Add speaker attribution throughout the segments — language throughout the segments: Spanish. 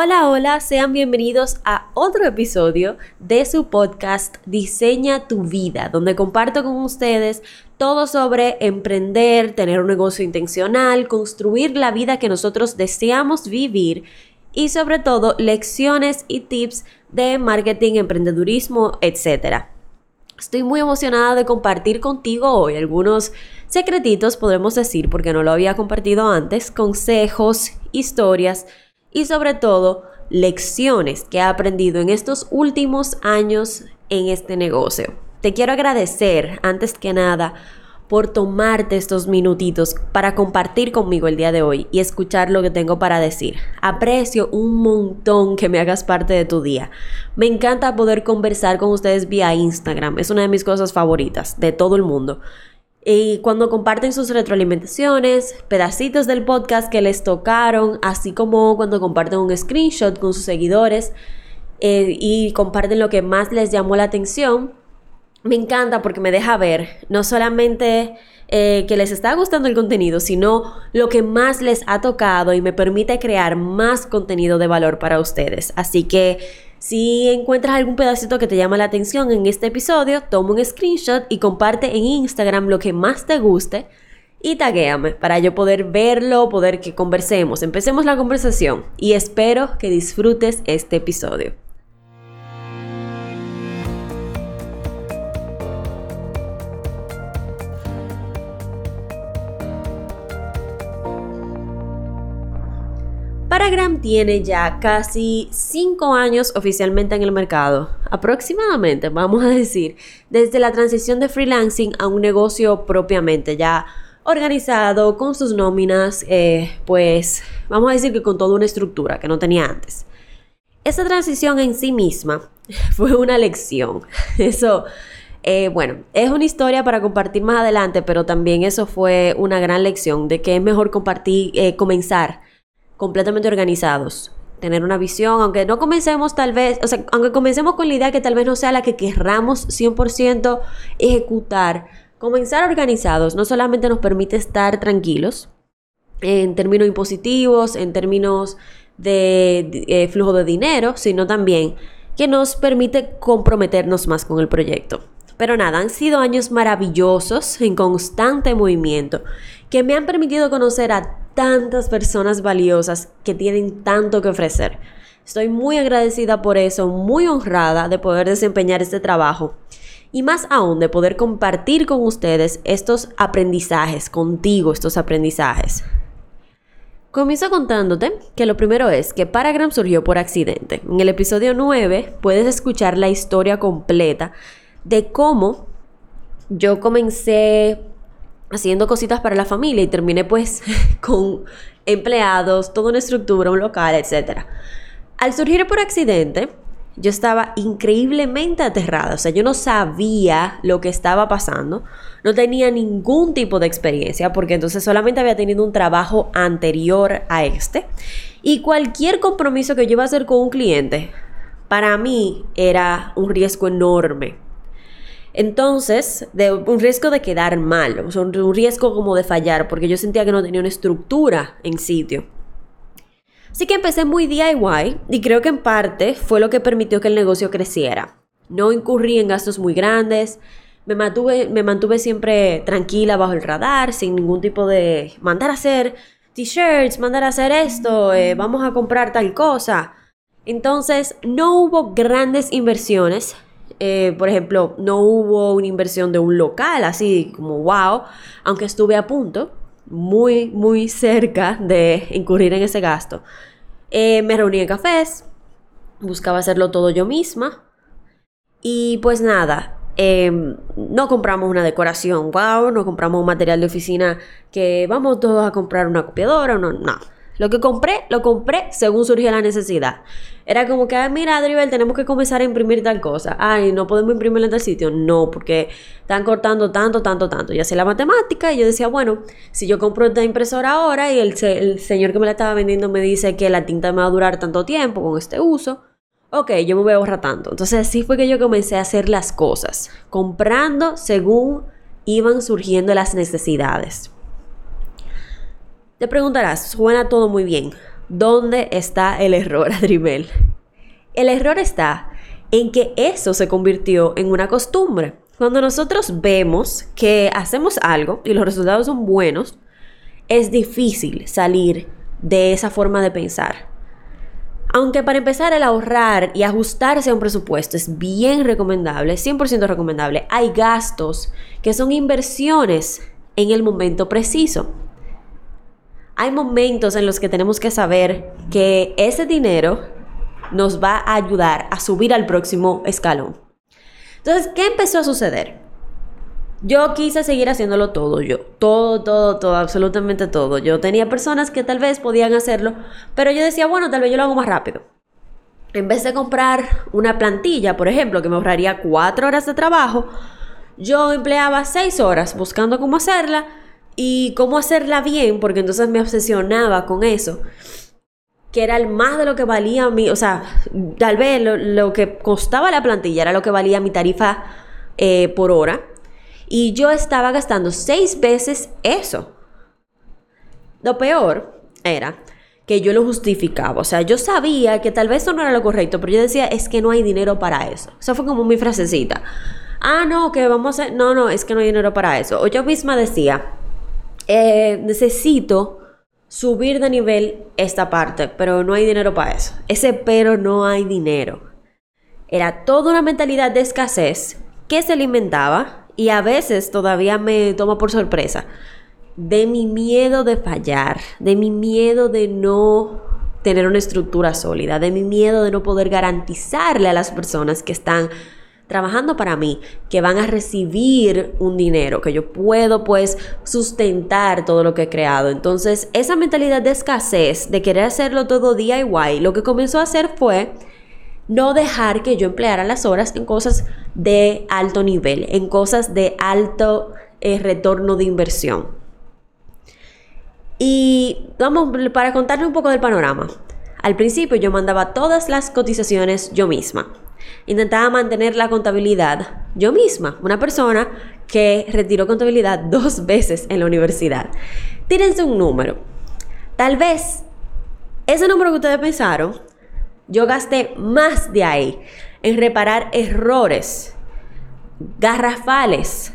Speaker 1: Hola, hola, sean bienvenidos a otro episodio de su podcast Diseña tu vida, donde comparto con ustedes todo sobre emprender, tener un negocio intencional, construir la vida que nosotros deseamos vivir y sobre todo lecciones y tips de marketing, emprendedurismo, etc. Estoy muy emocionada de compartir contigo hoy algunos secretitos, podemos decir, porque no lo había compartido antes, consejos, historias, y sobre todo lecciones que he aprendido en estos últimos años en este negocio. Te quiero agradecer antes que nada por tomarte estos minutitos para compartir conmigo el día de hoy y escuchar lo que tengo para decir. Aprecio un montón que me hagas parte de tu día. Me encanta poder conversar con ustedes vía Instagram. Es una de mis cosas favoritas de todo el mundo. Y cuando comparten sus retroalimentaciones, pedacitos del podcast que les tocaron, así como cuando comparten un screenshot con sus seguidores eh, y comparten lo que más les llamó la atención, me encanta porque me deja ver no solamente eh, que les está gustando el contenido, sino lo que más les ha tocado y me permite crear más contenido de valor para ustedes. Así que si encuentras algún pedacito que te llama la atención en este episodio, toma un screenshot y comparte en Instagram lo que más te guste y taguéame para yo poder verlo, poder que conversemos. Empecemos la conversación y espero que disfrutes este episodio. Paragram tiene ya casi 5 años oficialmente en el mercado, aproximadamente, vamos a decir, desde la transición de freelancing a un negocio propiamente ya organizado, con sus nóminas, eh, pues vamos a decir que con toda una estructura que no tenía antes. Esa transición en sí misma fue una lección. Eso, eh, bueno, es una historia para compartir más adelante, pero también eso fue una gran lección de que es mejor compartir, eh, comenzar completamente organizados. Tener una visión, aunque no comencemos tal vez, o sea, aunque comencemos con la idea que tal vez no sea la que querramos 100% ejecutar, comenzar organizados no solamente nos permite estar tranquilos en términos impositivos, en términos de, eh, flujo de dinero, sino también que nos permite comprometernos más con el proyecto. Pero nada, han sido años maravillosos en constante movimiento que me han permitido conocer a tantas personas valiosas que tienen tanto que ofrecer. Estoy muy agradecida por eso, muy honrada de poder desempeñar este trabajo y más aún de poder compartir con ustedes estos aprendizajes, contigo estos aprendizajes. Comienzo contándote que lo primero es que Paragram surgió por accidente. En el episodio 9 puedes escuchar la historia completa de cómo yo comencé haciendo cositas para la familia y terminé pues con empleados, toda una estructura, un local, etc. Al surgir por accidente, yo estaba increíblemente aterrada, o sea, yo no sabía lo que estaba pasando, no tenía ningún tipo de experiencia, porque entonces solamente había tenido un trabajo anterior a este, y cualquier compromiso que yo iba a hacer con un cliente, para mí era un riesgo enorme, entonces, de un riesgo de quedar mal, o sea, un riesgo como de fallar, porque yo sentía que no tenía una estructura en sitio. Así que empecé muy DIY y creo que en parte fue lo que permitió que el negocio creciera. No incurrí en gastos muy grandes, me mantuve, me mantuve siempre tranquila bajo el radar, sin ningún tipo de mandar a hacer t-shirts, mandar a hacer esto, eh, vamos a comprar tal cosa. Entonces, no hubo grandes inversiones, eh, por ejemplo, no hubo una inversión de un local así como wow, aunque estuve a punto, muy, muy cerca de incurrir en ese gasto. Eh, me reuní en cafés, buscaba hacerlo todo yo misma y pues nada, em, no compramos una decoración, wow, no compramos un material de oficina que vamos todos a comprar una copiadora, no, no. Lo que compré, lo compré según surgió la necesidad. Era como que, Ay, mira, Dribel, tenemos que comenzar a imprimir tal cosa. Ay, no podemos imprimirlo en tal sitio. No, porque están cortando tanto, tanto, tanto. Y hacía la matemática y yo decía, bueno, si yo compro esta impresora ahora y el, el señor que me la estaba vendiendo me dice que la tinta me va a durar tanto tiempo con este uso, ok, yo me voy a ahorrar tanto. Entonces así fue que yo comencé a hacer las cosas, comprando según iban surgiendo las necesidades. Te preguntarás, suena todo muy bien, ¿Dónde está el error, Adribel? El error está en que eso se convirtió en una costumbre. Cuando nosotros vemos que hacemos algo y los resultados son buenos, es difícil salir de esa forma de pensar. Aunque para empezar el ahorrar y ajustarse a un presupuesto es bien recomendable, 100% recomendable, hay gastos que son inversiones en el momento preciso. Hay momentos en los que tenemos que saber que ese dinero nos va a ayudar a subir al próximo escalón. Entonces, ¿qué empezó a suceder? Yo quise seguir haciéndolo todo yo, todo, todo, todo, absolutamente todo. Yo tenía personas que tal vez podían hacerlo, pero yo decía, bueno, tal vez yo lo hago más rápido. En vez de comprar una plantilla, por ejemplo, que me ahorraría cuatro horas de trabajo, yo empleaba seis horas buscando cómo hacerla y cómo hacerla bien, porque entonces me obsesionaba con eso que era el más de lo que valía mi, o sea, tal vez lo, que costaba la plantilla era lo que valía mi tarifa eh, por hora. Y yo estaba gastando seis veces eso. Lo peor era que yo lo justificaba. O sea, yo sabía que tal vez eso no era lo correcto, pero yo decía, es que no hay dinero para eso. Eso fue como mi frasecita. Ah, no, que vamos a... No, no, es que no hay dinero para eso. O yo misma decía, eh, necesito subir de nivel esta parte, pero no hay dinero para eso. Ese pero no hay dinero. Era toda una mentalidad de escasez que se alimentaba y a veces todavía me toma por sorpresa de mi miedo de fallar, de mi miedo de no tener una estructura sólida, de mi miedo de no poder garantizarle a las personas que están trabajando para mí, que van a recibir un dinero, que yo puedo pues sustentar todo lo que he creado. Entonces, esa mentalidad de escasez, de querer hacerlo todo DIY, lo que comenzó a hacer fue no dejar que yo empleara las horas en cosas de alto nivel, en cosas de alto eh, retorno de inversión. Y vamos, para contarle un poco del panorama. Al principio yo mandaba todas las cotizaciones yo misma. Intentaba mantener la contabilidad yo misma, una persona que retiró contabilidad dos veces en la universidad. Tírense un número. Tal vez ese número que ustedes pensaron yo gasté más de ahí en reparar errores garrafales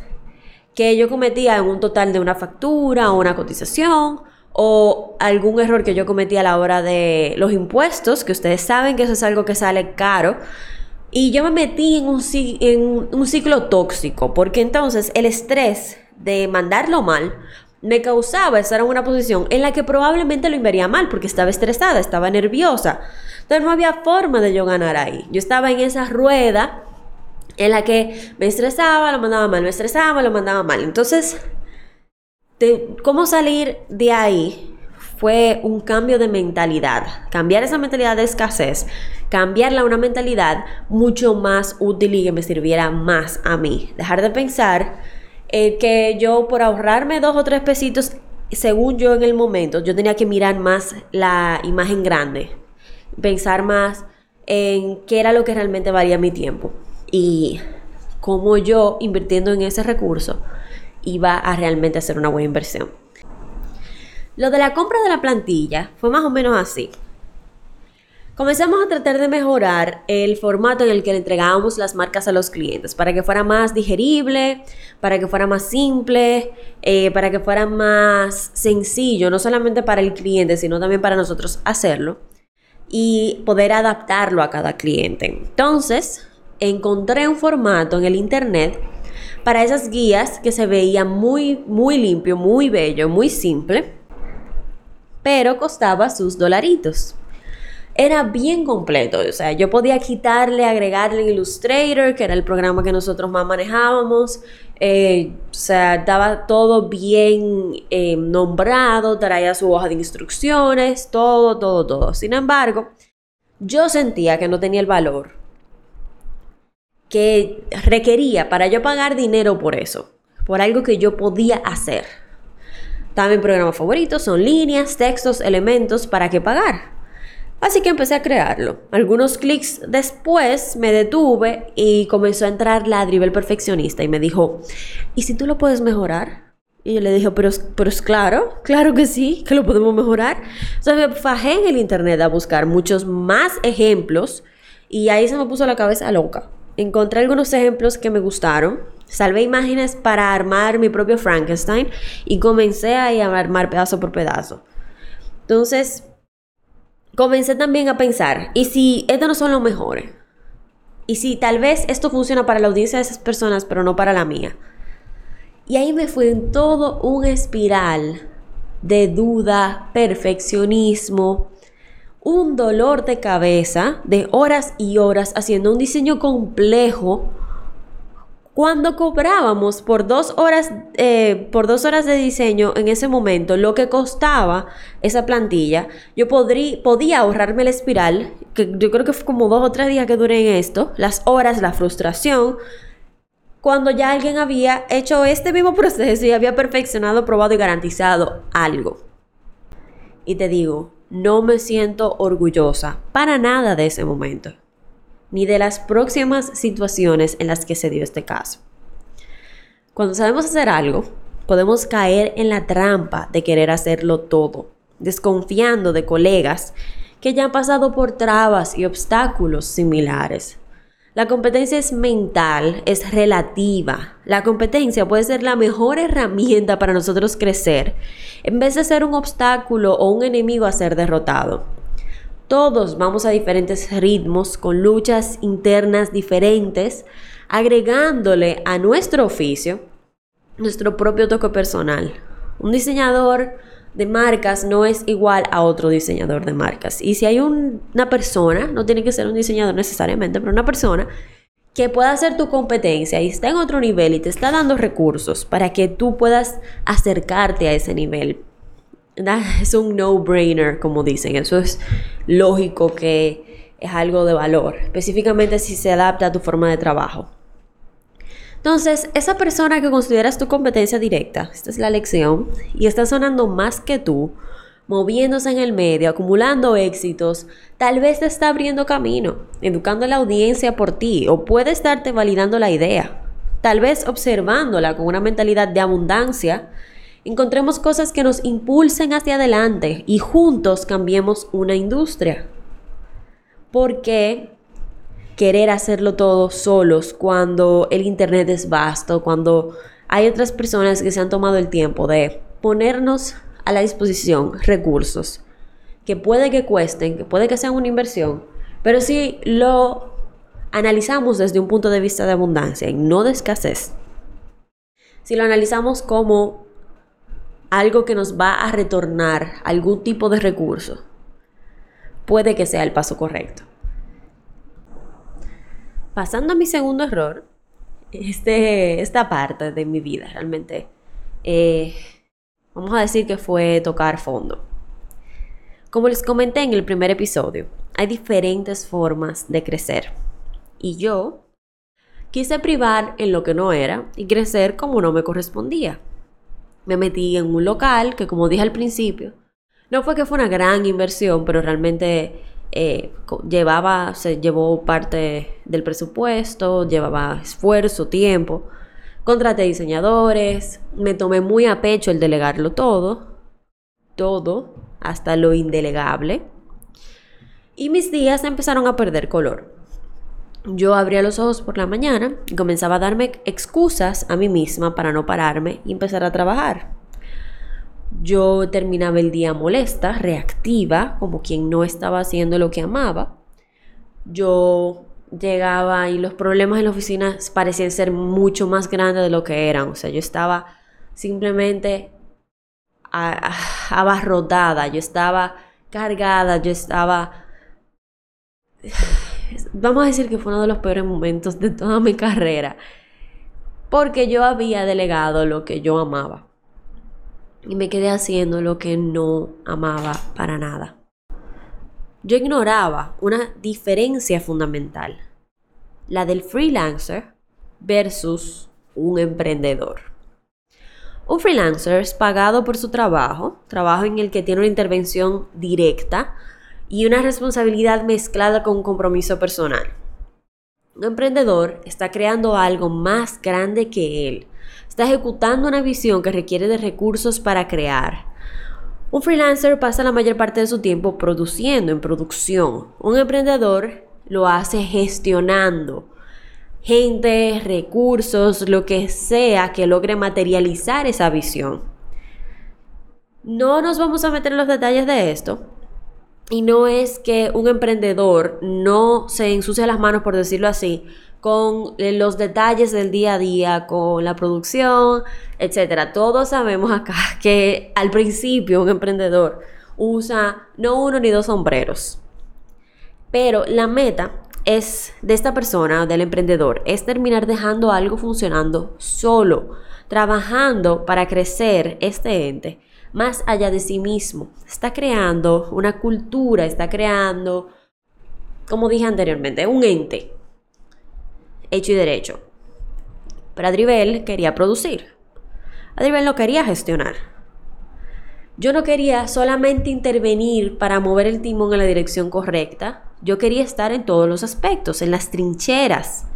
Speaker 1: que yo cometía en un total de una factura o una cotización o algún error que yo cometí a la hora de los impuestos, que ustedes saben que eso es algo que sale caro. Y yo me metí en un, en un ciclo tóxico, porque entonces el estrés de mandarlo mal me causaba estar en una posición en la que probablemente lo invería mal porque estaba estresada, estaba nerviosa. Entonces no había forma de yo ganar ahí. Yo estaba en esa rueda en la que me estresaba, lo mandaba mal, me estresaba, lo mandaba mal. Entonces, ¿cómo salir de ahí? Fue un cambio de mentalidad, cambiar esa mentalidad de escasez, cambiarla a una mentalidad mucho más útil y que me sirviera más a mí. Dejar de pensar eh, que yo por ahorrarme dos o tres pesitos, según yo en el momento, yo tenía que mirar más la imagen grande, pensar más en qué era lo que realmente valía mi tiempo y cómo yo invirtiendo en ese recurso iba a realmente hacer una buena inversión. Lo de la compra de la plantilla fue más o menos así. Comenzamos a tratar de mejorar el formato en el que le entregábamos las marcas a los clientes para que fuera más digerible, para que fuera más simple, eh, para que fuera más sencillo, no solamente para el cliente, sino también para nosotros hacerlo y poder adaptarlo a cada cliente. Entonces, encontré un formato en el internet para esas guías que se veía muy, muy limpio, muy bello, muy simple, pero costaba sus dolaritos era bien completo. O sea, yo podía quitarle, agregarle Illustrator, que era el programa que nosotros más manejábamos. Eh, o sea, daba todo bien eh, nombrado, traía su hoja de instrucciones, todo, todo, todo. Sin embargo, yo sentía que no tenía el valor que requería para yo pagar dinero por eso, por algo que yo podía hacer. También programas favoritos son líneas, textos, elementos, ¿para qué pagar? Así que empecé a crearlo. Algunos clics después me detuve y comenzó a entrar la Dribble perfeccionista y me dijo, ¿y si tú lo puedes mejorar? Y yo le dije, pero, pero es claro, claro que sí, que lo podemos mejorar. Sea, me fajé en el internet a buscar muchos más ejemplos y ahí se me puso la cabeza loca. Encontré algunos ejemplos que me gustaron, salvé imágenes para armar mi propio Frankenstein y comencé a armar pedazo por pedazo. Entonces, comencé también a pensar, ¿y si estos no son los mejores? ¿Y si tal vez esto funciona para la audiencia de esas personas, pero no para la mía? Y ahí me fue en todo un espiral de duda, perfeccionismo, un dolor de cabeza de horas y horas haciendo un diseño complejo. Cuando cobrábamos por dos horas, eh, por dos horas de diseño en ese momento, lo que costaba esa plantilla, yo podía ahorrarme la espiral, que yo creo que fue como dos o tres días que duré en esto, las horas, la frustración, cuando ya alguien había hecho este mismo proceso y había perfeccionado, probado y garantizado algo. Y te digo, no me siento orgullosa para nada de ese momento, ni de las próximas situaciones en las que se dio este caso. Cuando sabemos hacer algo, podemos caer en la trampa de querer hacerlo todo, desconfiando de colegas que ya han pasado por trabas y obstáculos similares la competencia es mental, es relativa. La competencia puede ser la mejor herramienta para nosotros crecer, en vez de ser un obstáculo o un enemigo a ser derrotado. Todos vamos a diferentes ritmos, con luchas internas diferentes, agregándole a nuestro oficio nuestro propio toque personal. Un diseñador de marcas no es igual a otro diseñador de marcas. Y si hay una persona, no tiene que ser un diseñador necesariamente, pero una persona que pueda hacer tu competencia y está en otro nivel y te está dando recursos para que tú puedas acercarte a ese nivel. Es un no-brainer, como dicen. Eso es lógico que es algo de valor, específicamente si se adapta a tu forma de trabajo. Entonces, esa persona que consideras tu competencia directa, esta es la lección, y está sonando más que tú, moviéndose en el medio, acumulando éxitos, tal vez te está abriendo camino, educando a la audiencia por ti, o puede estarte validando la idea. Tal vez observándola con una mentalidad de abundancia, encontremos cosas que nos impulsen hacia adelante y juntos cambiemos una industria. Porque querer hacerlo todo solos cuando el Internet es vasto, cuando hay otras personas que se han tomado el tiempo de ponernos a la disposición recursos que puede que cuesten, que puede que sean una inversión, pero si lo analizamos desde un punto de vista de abundancia y no de escasez, si lo analizamos como algo que nos va a retornar algún tipo de recurso, puede que sea el paso correcto. Pasando a mi segundo error, este, esta parte de mi vida realmente, eh, vamos a decir que fue tocar fondo. Como les comenté en el primer episodio, hay diferentes formas de crecer. Y yo quise privar en lo que no era y crecer como no me correspondía. Me metí en un local que, como dije al principio, no fue que fue una gran inversión, pero realmente eh, llevaba, se llevó parte del presupuesto, llevaba esfuerzo, tiempo. Contraté diseñadores, me tomé muy a pecho el delegarlo todo, todo, hasta lo indelegable. Y mis días empezaron a perder color. Yo abría los ojos por la mañana y comenzaba a darme excusas a mí misma para no pararme y empezar a trabajar. Yo terminaba el día molesta, reactiva, como quien no estaba haciendo lo que amaba. Yo llegaba y los problemas en la oficina parecían ser mucho más grandes de lo que eran. O sea, yo estaba simplemente abarrotada, yo estaba cargada, yo estaba... Vamos a decir que fue uno de los peores momentos de toda mi carrera, porque yo había delegado lo que yo amaba y me quedé haciendo lo que no amaba para nada. Yo ignoraba una diferencia fundamental, la del freelancer versus un emprendedor. Un freelancer es pagado por su trabajo, trabajo en el que tiene una intervención directa y una responsabilidad mezclada con un compromiso personal. Un emprendedor está creando algo más grande que él, está ejecutando una visión que requiere de recursos para crear. Un freelancer pasa la mayor parte de su tiempo produciendo, en producción. Un emprendedor lo hace gestionando gente, recursos, lo que sea que logre materializar esa visión. No nos vamos a meter en los detalles de esto. Y no es que un emprendedor no se ensucia las manos, por decirlo así, con eh, los detalles del día a día, con la producción, etcétera. Todos sabemos acá que al principio un emprendedor usa no uno ni dos sombreros. Pero la meta es de esta persona, del emprendedor, es terminar dejando algo funcionando solo, trabajando para crecer este ente más allá de sí mismo. Está creando una cultura, está creando, como dije anteriormente, un ente hecho y derecho. Pero Adribel quería producir. Adribel no quería gestionar. Yo no quería solamente intervenir para mover el timón en la dirección correcta. Yo quería estar en todos los aspectos, en las trincheras.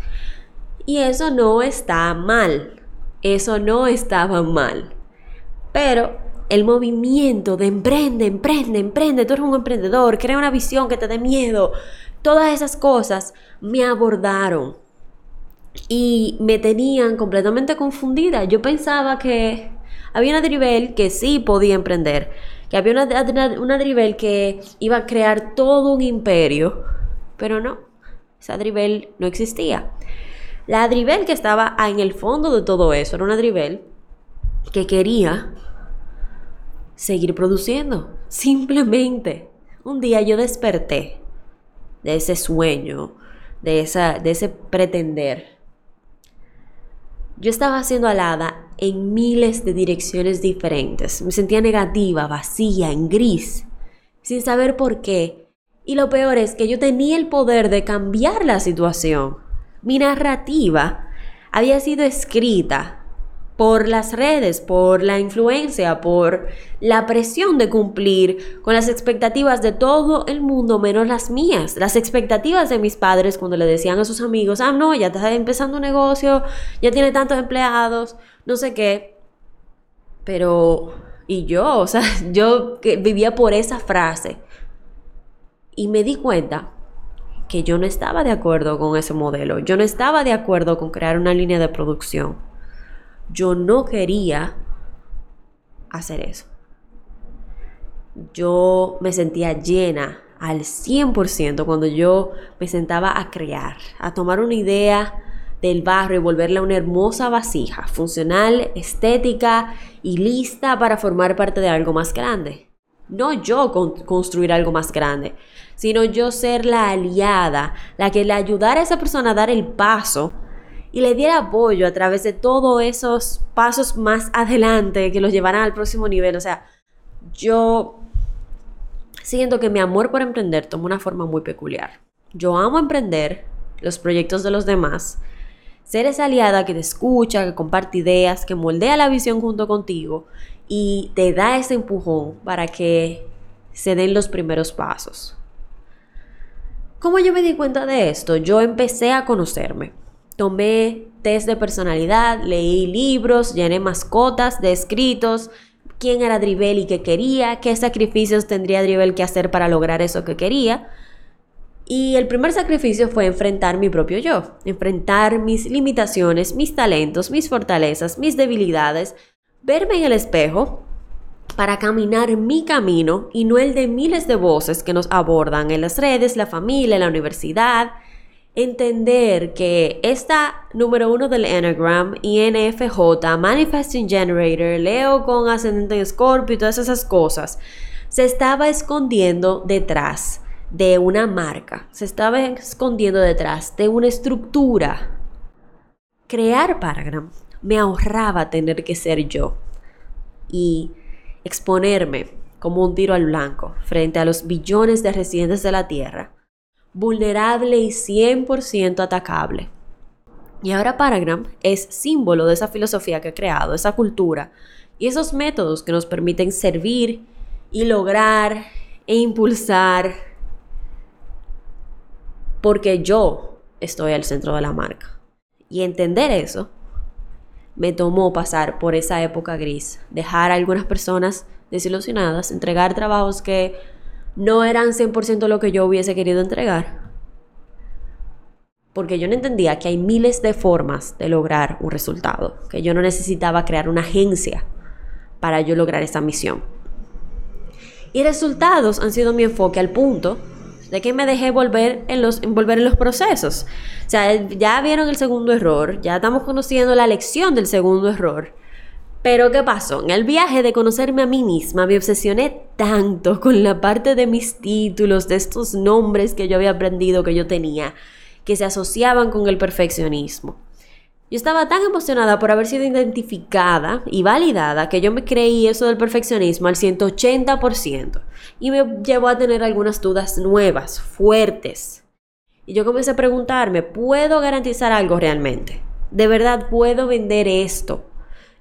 Speaker 1: Y eso no está mal. Eso no estaba mal. Pero el movimiento de emprende, emprende, emprende, tú eres un emprendedor, crea una visión que te dé miedo. Todas esas cosas me abordaron y me tenían completamente confundida. Yo pensaba que había una Dribel que sí podía emprender, que había una, una que iba a crear todo un imperio, pero no, esa Dribel no existía. La Dribel que estaba en el fondo de todo eso era una Dribel que quería seguir produciendo, simplemente. Un día yo desperté de ese sueño, de, esa, de ese pretender yo estaba siendo alada en miles de direcciones diferentes. Me sentía negativa, vacía, en gris, sin saber por qué. Y lo peor es que yo tenía el poder de cambiar la situación. Mi narrativa había sido escrita por las redes, por la influencia, por la presión de cumplir con las expectativas de todo el mundo menos las mías, las expectativas de mis padres cuando le decían a sus amigos, ah, no, ya está empezando un negocio, ya tiene tantos empleados, no sé qué. Pero, y yo, o sea, yo vivía por esa frase. Y me di cuenta que yo no estaba de acuerdo con ese modelo, yo no estaba de acuerdo con crear una línea de producción yo no quería hacer eso. Yo me sentía llena al 100% cuando yo me sentaba a crear, a tomar una idea del barro y volverla una hermosa vasija, funcional, estética y lista para formar parte de algo más grande. No yo construir algo más grande, sino yo ser la aliada, la que le ayudara a esa persona a dar el paso y le diera apoyo a través de todos esos pasos más adelante que los llevarán al próximo nivel. O sea, yo siento que mi amor por emprender toma una forma muy peculiar. Yo amo emprender los proyectos de los demás, ser esa aliada que te escucha, que comparte ideas, que moldea la visión junto contigo y te da ese empujón para que se den los primeros pasos. ¿Cómo yo me di cuenta de esto? Yo empecé a conocerme tomé test de personalidad, leí libros, llené mascotas de escritos, quién era Dribel y qué quería, qué sacrificios tendría Dribel que hacer para lograr eso que quería. Y el primer sacrificio fue enfrentar mi propio yo, enfrentar mis limitaciones, mis talentos, mis fortalezas, mis debilidades, verme en el espejo para caminar mi camino y no el de miles de voces que nos abordan en las redes, la familia, la universidad, entender que esta número uno del Enneagram, INFJ, Manifesting Generator, Leo con ascendente en Scorpio y todas esas cosas, se estaba escondiendo detrás de una marca, se estaba escondiendo detrás de una estructura. Crear Paragram me ahorraba tener que ser yo y exponerme como un tiro al blanco frente a los billones de residentes de la Tierra vulnerable y 100% atacable. Y ahora Paragram es símbolo de esa filosofía que he creado, esa cultura y esos métodos que nos permiten servir y lograr e impulsar porque yo estoy al centro de la marca. Y entender eso me tomó pasar por esa época gris, dejar a algunas personas desilusionadas, entregar trabajos que no eran 100% lo que yo hubiese querido entregar. Porque yo no entendía que hay miles de formas de lograr un resultado, que yo no necesitaba crear una agencia para yo lograr esa misión. Y resultados han sido mi enfoque al punto de que me dejé volver en los, envolver en los procesos. O sea, ya vieron el segundo error, ya estamos conociendo la lección del segundo error. Pero ¿qué pasó? En el viaje de conocerme a mí misma me obsesioné tanto con la parte de mis títulos, de estos nombres que yo había aprendido que yo tenía, que se asociaban con el perfeccionismo. Yo estaba tan emocionada por haber sido identificada y validada que yo me creí eso del perfeccionismo al 180% y me llevó a tener algunas dudas nuevas, fuertes. Y yo comencé a preguntarme, ¿puedo garantizar algo realmente? ¿De verdad puedo vender esto?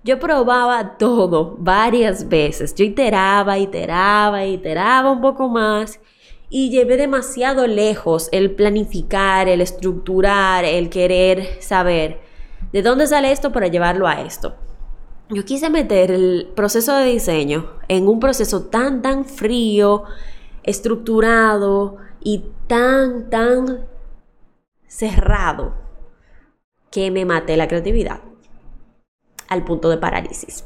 Speaker 1: Yo probaba todo varias veces. Yo iteraba, iteraba, iteraba un poco más y llevé demasiado lejos el planificar, el estructurar, el querer saber ¿De dónde sale esto para llevarlo a esto? Yo quise meter el proceso de diseño en un proceso tan, tan frío, estructurado y tan, tan cerrado que me maté la creatividad al punto de parálisis.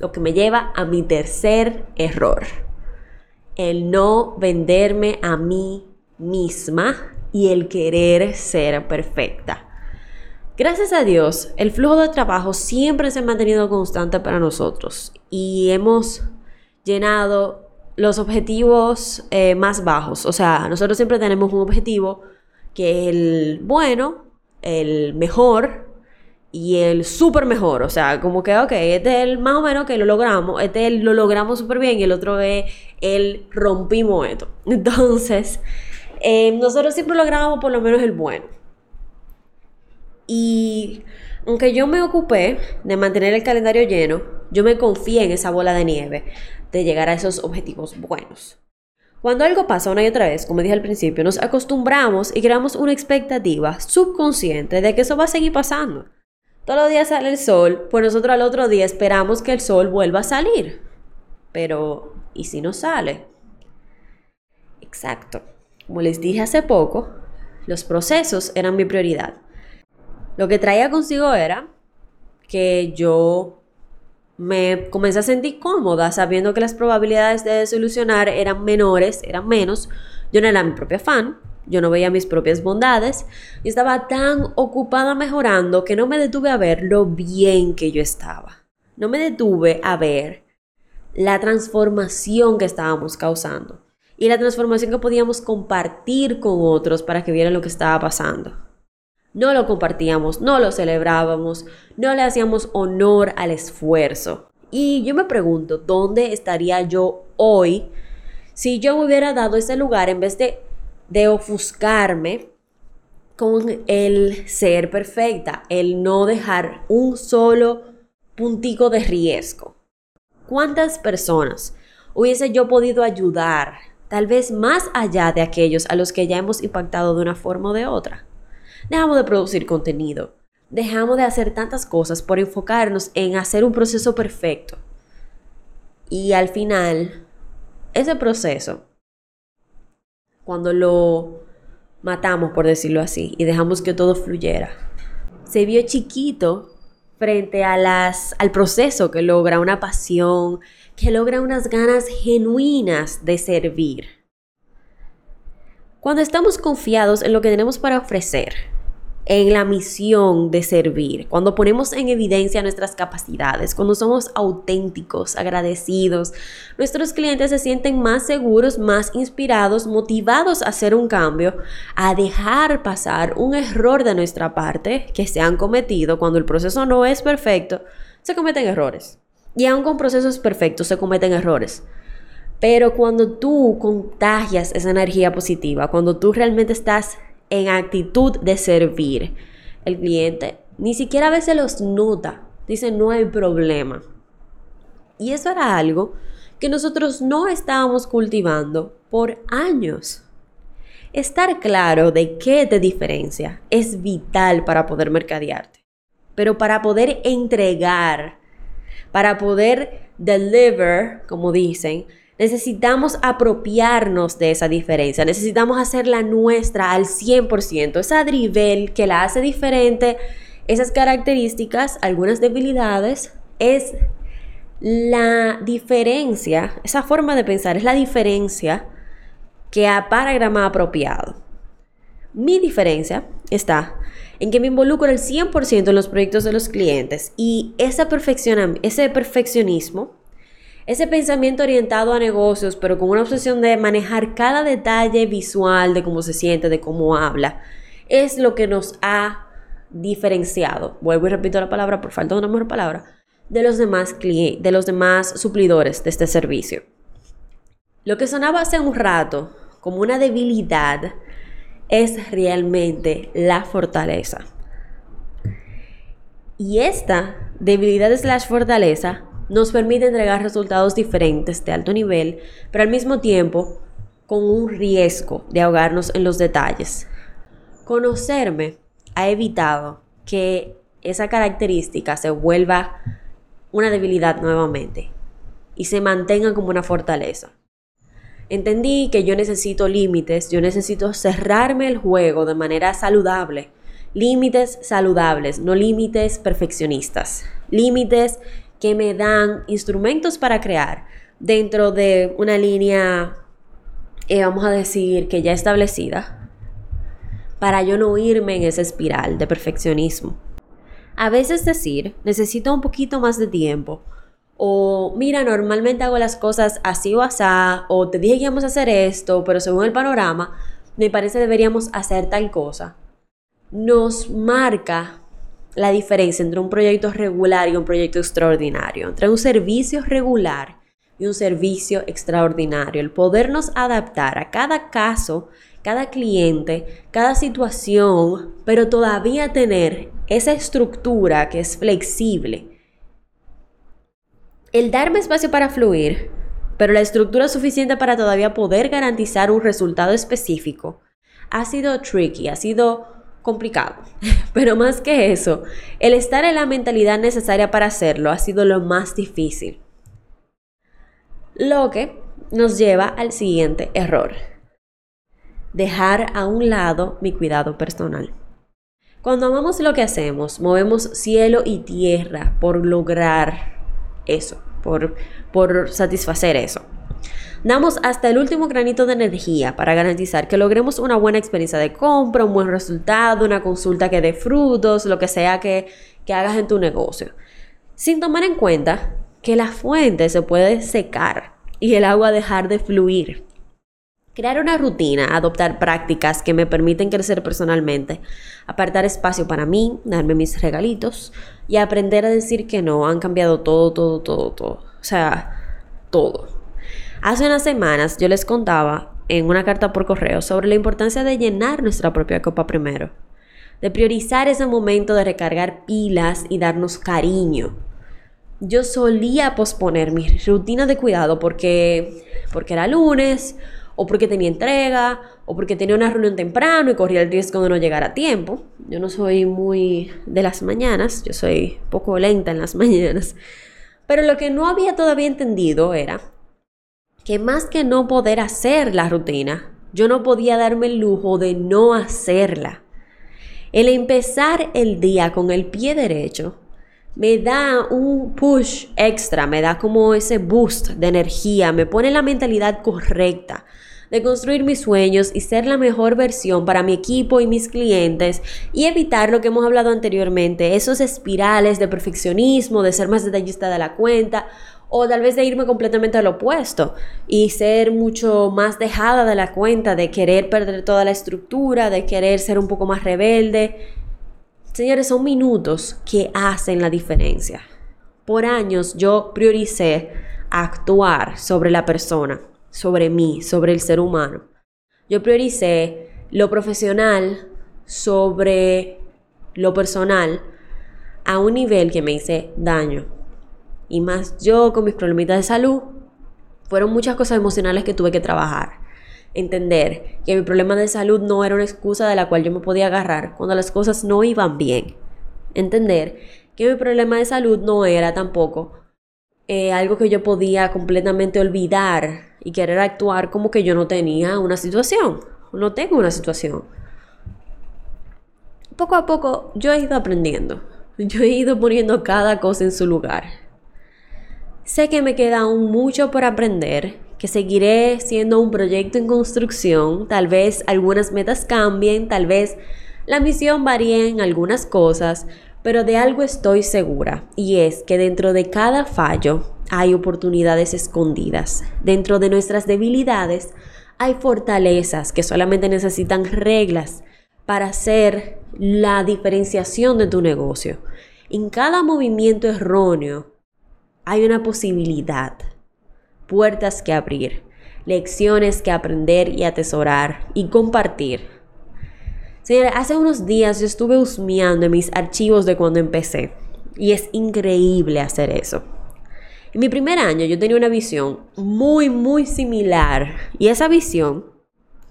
Speaker 1: Lo que me lleva a mi tercer error. El no venderme a mí misma y el querer ser perfecta. Gracias a Dios, el flujo de trabajo siempre se ha mantenido constante para nosotros y hemos llenado los objetivos eh, más bajos. O sea, nosotros siempre tenemos un objetivo que es el bueno, el mejor y el súper mejor. O sea, como que, ok, este es el más o menos que lo logramos, este lo logramos súper bien y el otro es el rompimos esto. Entonces, eh, nosotros siempre logramos por lo menos el bueno. Y aunque yo me ocupé de mantener el calendario lleno, yo me confié en esa bola de nieve de llegar a esos objetivos buenos. Cuando algo pasa una y otra vez, como dije al principio, nos acostumbramos y creamos una expectativa subconsciente de que eso va a seguir pasando. Todos los días sale el sol, pues nosotros al otro día esperamos que el sol vuelva a salir. Pero, ¿y si no sale? Exacto. Como les dije hace poco, los procesos eran mi prioridad. Lo que traía consigo era que yo me comencé a sentir cómoda sabiendo que las probabilidades de solucionar eran menores, eran menos. Yo no era mi propia fan, yo no veía mis propias bondades y estaba tan ocupada mejorando que no me detuve a ver lo bien que yo estaba. No me detuve a ver la transformación que estábamos causando y la transformación que podíamos compartir con otros para que vieran lo que estaba pasando no lo compartíamos, no lo celebrábamos, no le hacíamos honor al esfuerzo. Y yo me pregunto, ¿dónde estaría yo hoy si yo me hubiera dado ese lugar en vez de, de ofuscarme con el ser perfecta, el no dejar un solo puntico de riesgo? ¿Cuántas personas hubiese yo podido ayudar, tal vez más allá de aquellos a los que ya hemos impactado de una forma o de otra? Dejamos de producir contenido. Dejamos de hacer tantas cosas por enfocarnos en hacer un proceso perfecto. Y al final, ese proceso, cuando lo matamos, por decirlo así, y dejamos que todo fluyera, se vio chiquito frente al proceso que logra una pasión, que logra unas ganas genuinas de servir. Cuando estamos confiados en lo que tenemos para ofrecer, en la misión de servir, cuando ponemos en evidencia nuestras capacidades, cuando somos auténticos, agradecidos, nuestros clientes se sienten más seguros, más inspirados, motivados a hacer un cambio, a dejar pasar un error de nuestra parte que se han cometido cuando el proceso no es perfecto, se cometen errores. Y aun con procesos perfectos se cometen errores. Pero cuando tú contagias esa energía positiva, cuando tú realmente estás en actitud de servir. El cliente ni siquiera a veces los nota, dice no hay problema. Y eso era algo que nosotros no estábamos cultivando por años. Estar claro de qué te diferencia es vital para poder mercadearte. pero para poder entregar, para poder deliver, como dicen, necesitamos apropiarnos de esa diferencia, necesitamos hacerla nuestra al 100%, esa drivel que la hace diferente, esas características, algunas debilidades, es la diferencia, esa forma de pensar es la diferencia que a paragrama apropiado. Mi diferencia está en que me involucro el 100% en los proyectos de los clientes y ese, ese perfeccionismo, ese pensamiento orientado a negocios, pero con una obsesión de manejar cada detalle visual de cómo se siente, de cómo habla, es lo que nos ha diferenciado. Vuelvo y repito la palabra por falta de una mejor palabra de los demás clientes, de los demás suplidores de este servicio. Lo que sonaba hace un rato como una debilidad es realmente la fortaleza. Y esta debilidad slash fortaleza nos permite entregar resultados diferentes de alto nivel, pero al mismo tiempo con un riesgo de ahogarnos en los detalles. Conocerme ha evitado que esa característica se vuelva una debilidad nuevamente y se mantenga como una fortaleza. Entendí que yo necesito límites, yo necesito cerrarme el juego de manera saludable. Límites saludables, no límites perfeccionistas. Límites que me dan instrumentos para crear dentro de una línea, eh, vamos a decir, que ya establecida, para yo no irme en esa espiral de perfeccionismo. A veces decir, necesito un poquito más de tiempo. O mira, normalmente hago las cosas así o así. O te dije hacer esto, pero según el panorama, me parece deberíamos hacer tal cosa. Nos marca la diferencia entre un proyecto regular y un proyecto extraordinario. Entre un servicio regular y un servicio extraordinario. El podernos adaptar a cada caso cada cliente, cada situación, pero todavía tener esa estructura que es flexible. El darme espacio para fluir, pero la estructura suficiente para todavía poder garantizar un resultado específico, ha sido tricky, ha sido complicado. Pero más que eso, el estar en la mentalidad necesaria para hacerlo ha sido lo más difícil. Lo que nos lleva al siguiente error dejar a un lado mi cuidado personal. Cuando amamos lo que hacemos, movemos cielo y tierra por lograr eso, por, por satisfacer eso. Damos hasta el último granito de energía para garantizar que logremos una buena experiencia de compra, un buen resultado, una consulta que dé frutos, lo que sea que, que hagas en tu negocio. Sin tomar en cuenta que la fuente se puede secar y el agua dejar de fluir. Crear una rutina, adoptar prácticas que me permiten crecer personalmente, apartar espacio para mí, darme mis regalitos y aprender a decir que no, han cambiado todo, todo, todo, todo. O sea, todo. Hace unas semanas yo les contaba en una carta por correo sobre la importancia de llenar nuestra propia copa primero, de priorizar ese momento de recargar pilas y darnos cariño. Yo solía posponer mi rutina de cuidado porque, porque era lunes o porque tenía entrega, o porque tenía una reunión temprano y corría el riesgo de no llegar a tiempo. Yo no soy muy de las mañanas, yo soy poco lenta en las mañanas. Pero lo que no había todavía entendido era que más que no poder hacer la rutina, yo no podía darme el lujo de no hacerla. El empezar el día con el pie derecho me da un push extra, me da como ese boost de energía, me pone la mentalidad correcta de construir mis sueños y ser la mejor versión para mi equipo y mis clientes y evitar lo que hemos hablado anteriormente, esos espirales de perfeccionismo, de ser más detallista de la cuenta o tal vez de irme completamente al opuesto y ser mucho más dejada de la cuenta, de querer perder toda la estructura, de querer ser un poco más rebelde. Señores, son minutos que hacen la diferencia. Por años yo prioricé actuar sobre la persona sobre mí, sobre el ser humano. Yo prioricé lo profesional sobre lo personal a un nivel que me hice daño. Y más yo con mis problemitas de salud, fueron muchas cosas emocionales que tuve que trabajar. Entender que mi problema de salud no era una excusa de la cual yo me podía agarrar cuando las cosas no iban bien. entender que mi problema de salud no era tampoco eh, algo que yo podía completamente olvidar y querer actuar como que yo no tenía una situación, no tengo una situación. Poco a poco yo he ido aprendiendo, yo he ido poniendo cada cosa en su lugar. Sé que me queda aún mucho por aprender, que seguiré siendo un proyecto en construcción, tal vez algunas metas cambien, tal vez la misión varíe en algunas cosas, pero de algo estoy segura, y es que dentro de cada fallo hay oportunidades escondidas. Dentro de nuestras debilidades hay fortalezas que solamente necesitan reglas para hacer la diferenciación de tu negocio. En cada movimiento erróneo hay una posibilidad, puertas que abrir, lecciones que aprender y atesorar y compartir Señora, hace unos días yo estuve husmeando en mis archivos de cuando empecé. Y es increíble hacer eso. En mi primer año yo tenía una visión muy, muy similar. Y esa visión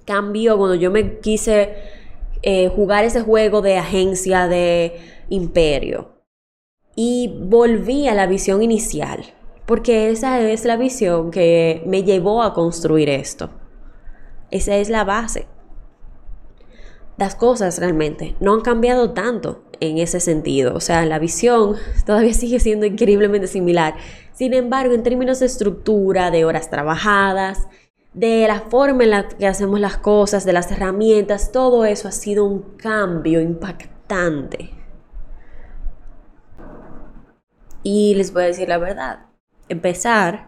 Speaker 1: cambió cuando yo me quise eh, jugar ese juego de agencia de imperio. Y volví a la visión inicial. Porque esa es la visión que me llevó a construir esto. Esa es la base las cosas realmente no han cambiado tanto en ese sentido. O sea, la visión todavía sigue siendo increíblemente similar. Sin embargo, en términos de estructura, de horas trabajadas, de la forma en la que hacemos las cosas, de las herramientas, todo eso ha sido un cambio impactante. Y les voy a decir la verdad, empezar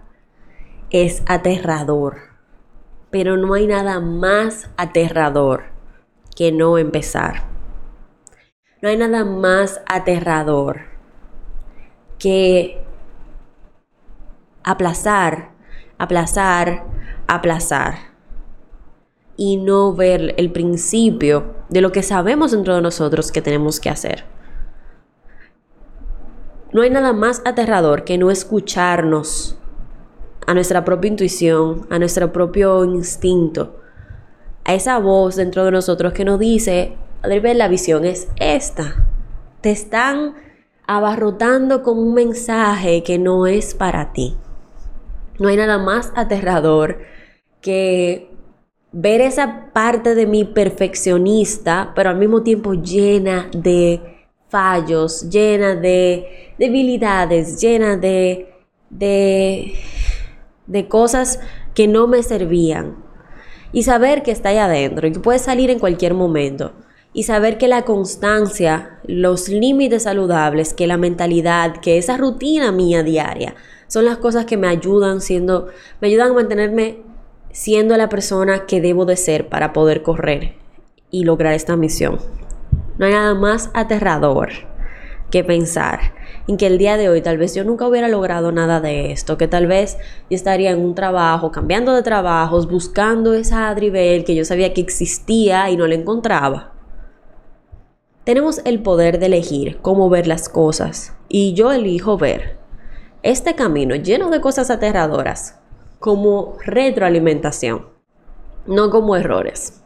Speaker 1: es aterrador, pero no hay nada más aterrador que no empezar. No hay nada más aterrador que aplazar, aplazar, aplazar y no ver el principio de lo que sabemos dentro de nosotros que tenemos que hacer. No hay nada más aterrador que no escucharnos a nuestra propia intuición, a nuestro propio instinto, a esa voz dentro de nosotros que nos dice, la visión es esta. Te están abarrotando con un mensaje que no es para ti. No hay nada más aterrador que ver esa parte de mi perfeccionista, pero al mismo tiempo llena de fallos, llena de debilidades, llena de, de, de cosas que no me servían y saber que está ahí adentro y que puede salir en cualquier momento. Y saber que la constancia, los límites saludables, que la mentalidad, que esa rutina mía diaria, son las cosas que me ayudan siendo, me ayudan a mantenerme siendo la persona que debo de ser para poder correr y lograr esta misión. No hay nada más aterrador que pensar en que el día de hoy tal vez yo nunca hubiera logrado nada de esto, que tal vez yo estaría en un trabajo, cambiando de trabajos, buscando esa Adribel que yo sabía que existía y no la encontraba. Tenemos el poder de elegir cómo ver las cosas y yo elijo ver este camino lleno de cosas aterradoras como retroalimentación, no como errores.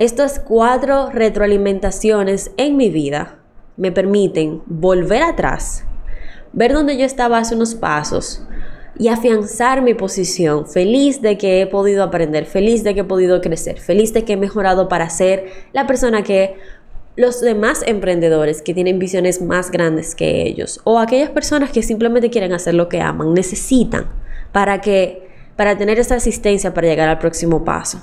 Speaker 1: Estas cuatro retroalimentaciones en mi vida me permiten volver atrás, ver dónde yo estaba hace unos pasos y afianzar mi posición, feliz de que he podido aprender, feliz de que he podido crecer, feliz de que he mejorado para ser la persona que los demás emprendedores que tienen visiones más grandes que ellos o aquellas personas que simplemente quieren hacer lo que aman, necesitan para que para tener esa asistencia para llegar al próximo paso.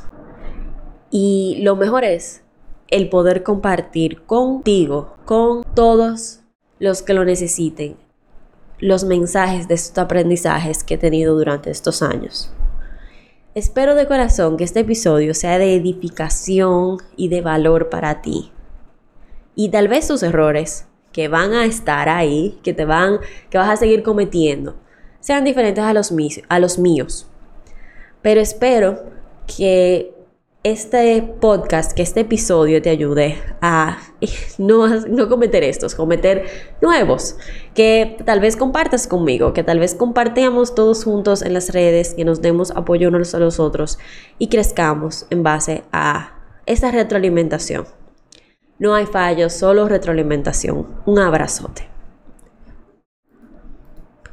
Speaker 1: Y lo mejor es el poder compartir contigo, con todos los que lo necesiten, los mensajes de estos aprendizajes que he tenido durante estos años. Espero de corazón que este episodio sea de edificación y de valor para ti. Y tal vez tus errores que van a estar ahí, que te van, que vas a seguir cometiendo, sean diferentes a los, a los míos. Pero espero que este podcast, que este episodio te ayude a no, no cometer estos, cometer nuevos, que tal vez compartas conmigo, que tal vez compartamos todos juntos en las redes, que nos demos apoyo unos a los otros y crezcamos en base a esa retroalimentación. No hay fallos, solo retroalimentación. Un abrazote.